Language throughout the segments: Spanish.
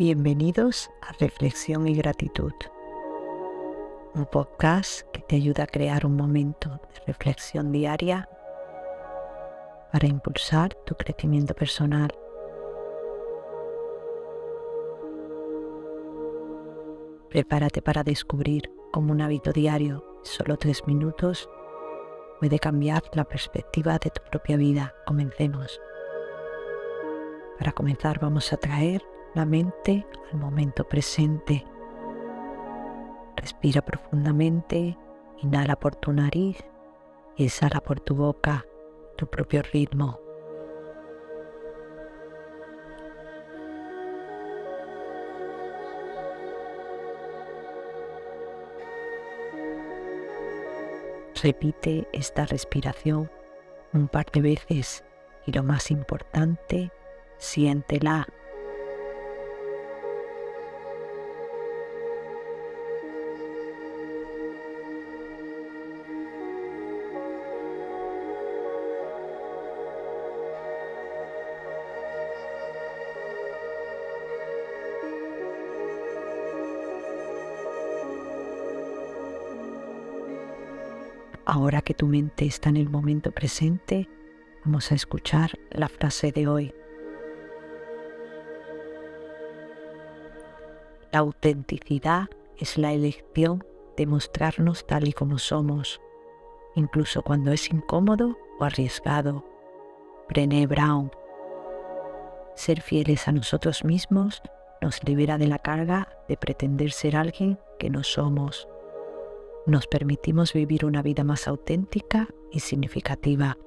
Bienvenidos a Reflexión y Gratitud, un podcast que te ayuda a crear un momento de reflexión diaria para impulsar tu crecimiento personal. Prepárate para descubrir cómo un hábito diario, solo tres minutos, puede cambiar la perspectiva de tu propia vida. Comencemos. Para comenzar vamos a traer la mente al momento presente. Respira profundamente, inhala por tu nariz y exhala por tu boca, tu propio ritmo. Repite esta respiración un par de veces y lo más importante, siéntela. Ahora que tu mente está en el momento presente, vamos a escuchar la frase de hoy. La autenticidad es la elección de mostrarnos tal y como somos, incluso cuando es incómodo o arriesgado. Brené Brown. Ser fieles a nosotros mismos nos libera de la carga de pretender ser alguien que no somos. Nos permitimos vivir una vida más auténtica y significativa.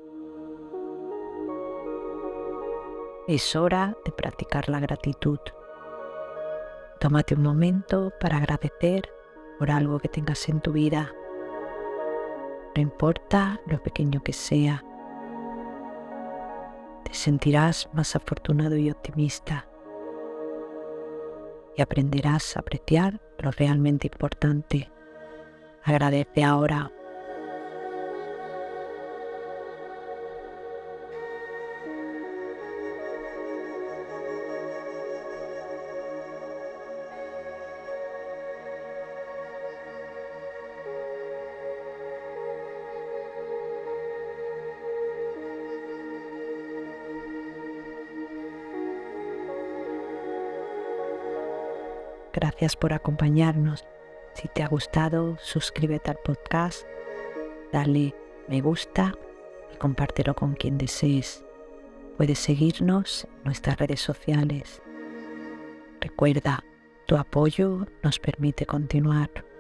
Es hora de practicar la gratitud. Tómate un momento para agradecer por algo que tengas en tu vida. No importa lo pequeño que sea. Te sentirás más afortunado y optimista. Y aprenderás a apreciar lo realmente importante. Agradece ahora Gracias por acompañarnos. Si te ha gustado, suscríbete al podcast, dale me gusta y compártelo con quien desees. Puedes seguirnos en nuestras redes sociales. Recuerda, tu apoyo nos permite continuar.